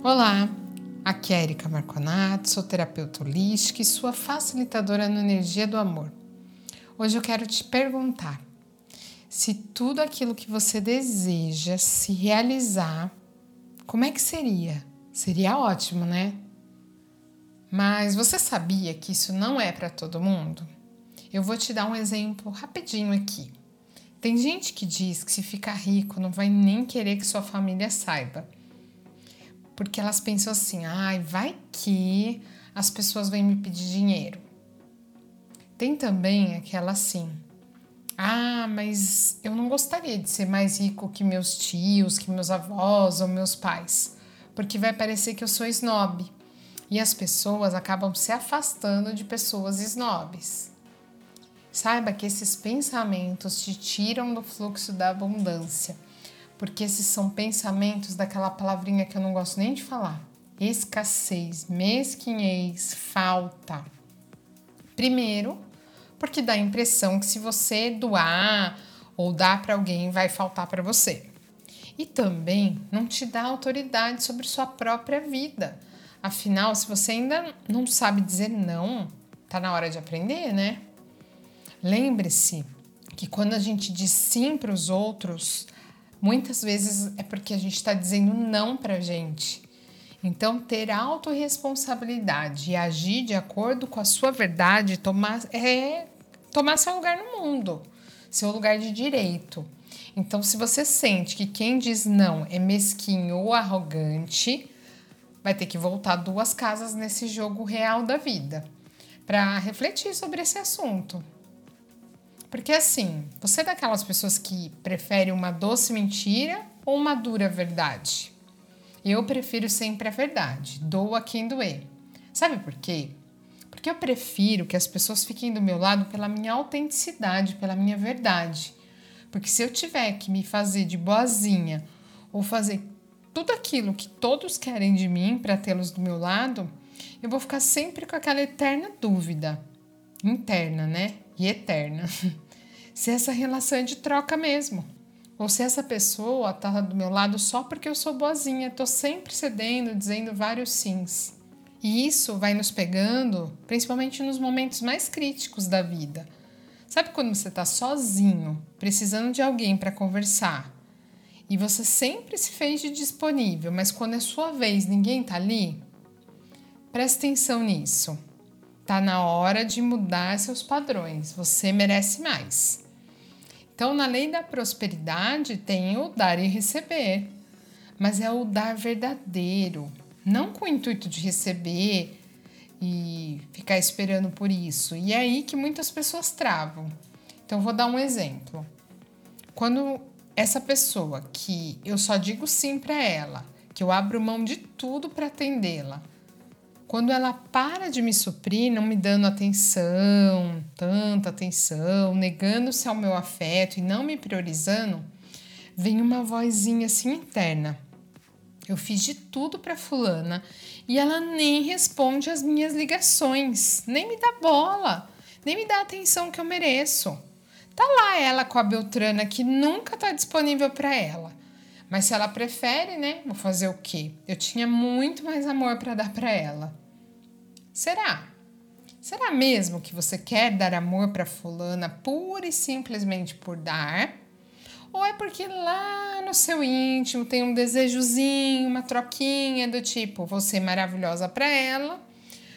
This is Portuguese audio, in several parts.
Olá, aqui é Erika Marconato, sou terapeuta holística e sua facilitadora na energia do amor. Hoje eu quero te perguntar se tudo aquilo que você deseja se realizar, como é que seria? Seria ótimo, né? Mas você sabia que isso não é para todo mundo? Eu vou te dar um exemplo rapidinho aqui. Tem gente que diz que se ficar rico não vai nem querer que sua família saiba porque elas pensam assim: ai, vai que as pessoas vêm me pedir dinheiro. Tem também aquela assim: ah, mas eu não gostaria de ser mais rico que meus tios, que meus avós ou meus pais, porque vai parecer que eu sou snob. E as pessoas acabam se afastando de pessoas snobs. Saiba que esses pensamentos te tiram do fluxo da abundância porque esses são pensamentos daquela palavrinha que eu não gosto nem de falar: escassez, mesquinhez, falta. Primeiro, porque dá a impressão que se você doar ou dar para alguém, vai faltar para você. E também não te dá autoridade sobre sua própria vida. Afinal, se você ainda não sabe dizer não, tá na hora de aprender, né? Lembre-se que quando a gente diz sim para os outros, Muitas vezes é porque a gente está dizendo não para gente. Então, ter autorresponsabilidade e agir de acordo com a sua verdade tomar, é tomar seu lugar no mundo, seu lugar de direito. Então, se você sente que quem diz não é mesquinho ou arrogante, vai ter que voltar duas casas nesse jogo real da vida para refletir sobre esse assunto. Porque assim, você é daquelas pessoas que prefere uma doce mentira ou uma dura verdade? Eu prefiro sempre a verdade, doa quem doer. Sabe por quê? Porque eu prefiro que as pessoas fiquem do meu lado pela minha autenticidade, pela minha verdade. Porque se eu tiver que me fazer de boazinha ou fazer tudo aquilo que todos querem de mim para tê-los do meu lado, eu vou ficar sempre com aquela eterna dúvida interna, né? E eterna. se essa relação é de troca mesmo. Ou se essa pessoa tá do meu lado só porque eu sou boazinha, tô sempre cedendo, dizendo vários sims. E isso vai nos pegando, principalmente nos momentos mais críticos da vida. Sabe quando você está sozinho, precisando de alguém para conversar, e você sempre se fez de disponível, mas quando é sua vez ninguém tá ali? Presta atenção nisso. Tá na hora de mudar seus padrões. Você merece mais. Então, na lei da prosperidade, tem o dar e receber, mas é o dar verdadeiro, não com o intuito de receber e ficar esperando por isso. E é aí que muitas pessoas travam. Então, vou dar um exemplo. Quando essa pessoa que eu só digo sim para ela, que eu abro mão de tudo para atendê-la, quando ela para de me suprir, não me dando atenção, tanta atenção, negando-se ao meu afeto e não me priorizando, vem uma vozinha assim interna. Eu fiz de tudo para fulana e ela nem responde às minhas ligações, nem me dá bola, nem me dá a atenção que eu mereço. Tá lá ela com a Beltrana que nunca tá disponível para ela. Mas se ela prefere, né? Vou fazer o quê? Eu tinha muito mais amor para dar para ela. Será? Será mesmo que você quer dar amor para fulana pura e simplesmente por dar? Ou é porque lá no seu íntimo tem um desejozinho, uma troquinha do tipo, você maravilhosa para ela,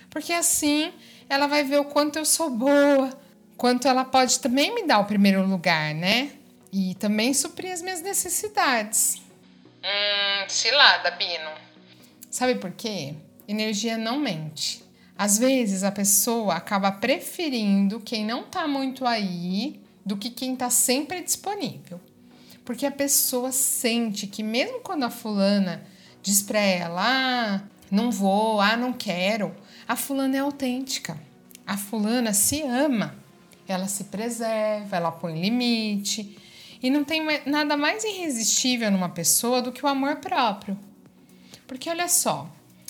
porque assim ela vai ver o quanto eu sou boa, quanto ela pode também me dar o primeiro lugar, né? E também suprir as minhas necessidades. Hum, cilada, Bino. Sabe por quê? Energia não mente. Às vezes a pessoa acaba preferindo quem não está muito aí do que quem está sempre disponível. Porque a pessoa sente que mesmo quando a fulana diz para ela, ah, não vou, ah, não quero, a fulana é autêntica. A fulana se ama. Ela se preserva, ela põe limite. E não tem nada mais irresistível numa pessoa do que o amor próprio. Porque olha só,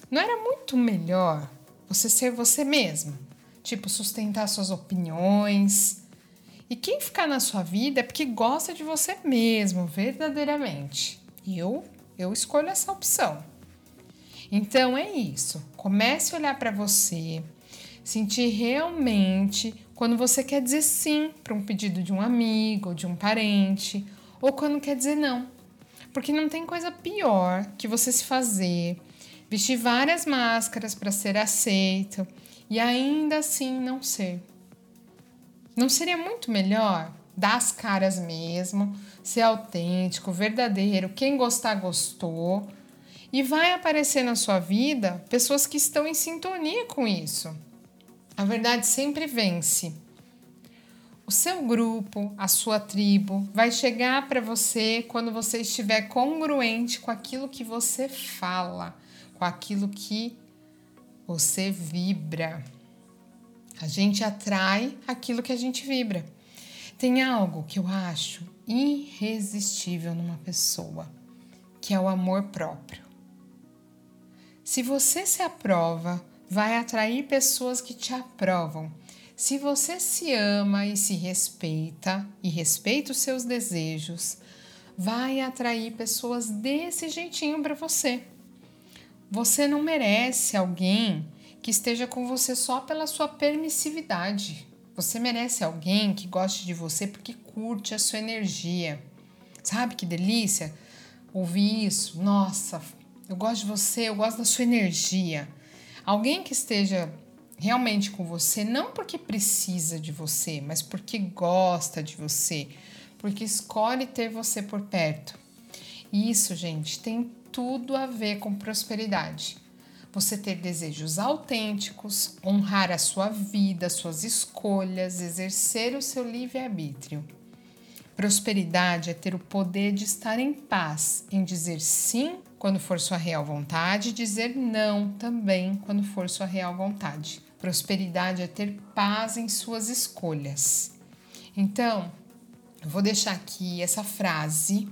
não era muito melhor você ser você mesma? Tipo, sustentar suas opiniões. E quem ficar na sua vida é porque gosta de você mesmo, verdadeiramente. E eu, eu escolho essa opção. Então é isso. Comece a olhar para você, sentir realmente quando você quer dizer sim para um pedido de um amigo, ou de um parente, ou quando quer dizer não. Porque não tem coisa pior que você se fazer, vestir várias máscaras para ser aceito e ainda assim não ser. Não seria muito melhor dar as caras mesmo, ser autêntico, verdadeiro, quem gostar, gostou. E vai aparecer na sua vida pessoas que estão em sintonia com isso. A verdade sempre vence. O seu grupo, a sua tribo, vai chegar para você quando você estiver congruente com aquilo que você fala, com aquilo que você vibra. A gente atrai aquilo que a gente vibra. Tem algo que eu acho irresistível numa pessoa, que é o amor próprio. Se você se aprova, vai atrair pessoas que te aprovam. Se você se ama e se respeita e respeita os seus desejos, vai atrair pessoas desse jeitinho para você. Você não merece alguém que esteja com você só pela sua permissividade. Você merece alguém que goste de você porque curte a sua energia. Sabe que delícia ouvir isso? Nossa, eu gosto de você, eu gosto da sua energia. Alguém que esteja realmente com você, não porque precisa de você, mas porque gosta de você, porque escolhe ter você por perto. Isso, gente, tem tudo a ver com prosperidade você ter desejos autênticos, honrar a sua vida, suas escolhas, exercer o seu livre-arbítrio. Prosperidade é ter o poder de estar em paz, em dizer sim quando for sua real vontade dizer não também quando for sua real vontade. Prosperidade é ter paz em suas escolhas. Então, eu vou deixar aqui essa frase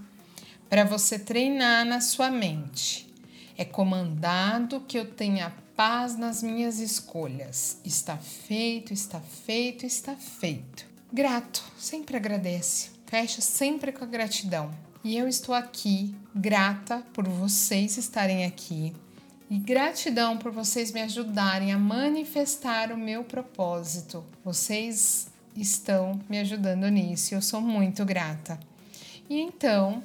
para você treinar na sua mente. É comandado que eu tenha paz nas minhas escolhas. Está feito, está feito, está feito. Grato, sempre agradece. Fecha sempre com a gratidão. E eu estou aqui, grata por vocês estarem aqui. E gratidão por vocês me ajudarem a manifestar o meu propósito. Vocês estão me ajudando nisso e eu sou muito grata. E então,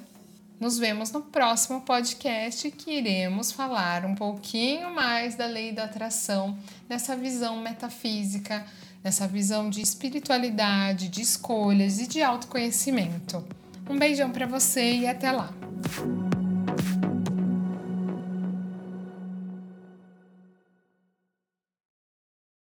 nos vemos no próximo podcast que iremos falar um pouquinho mais da lei da atração, nessa visão metafísica, nessa visão de espiritualidade, de escolhas e de autoconhecimento. Um beijão para você e até lá!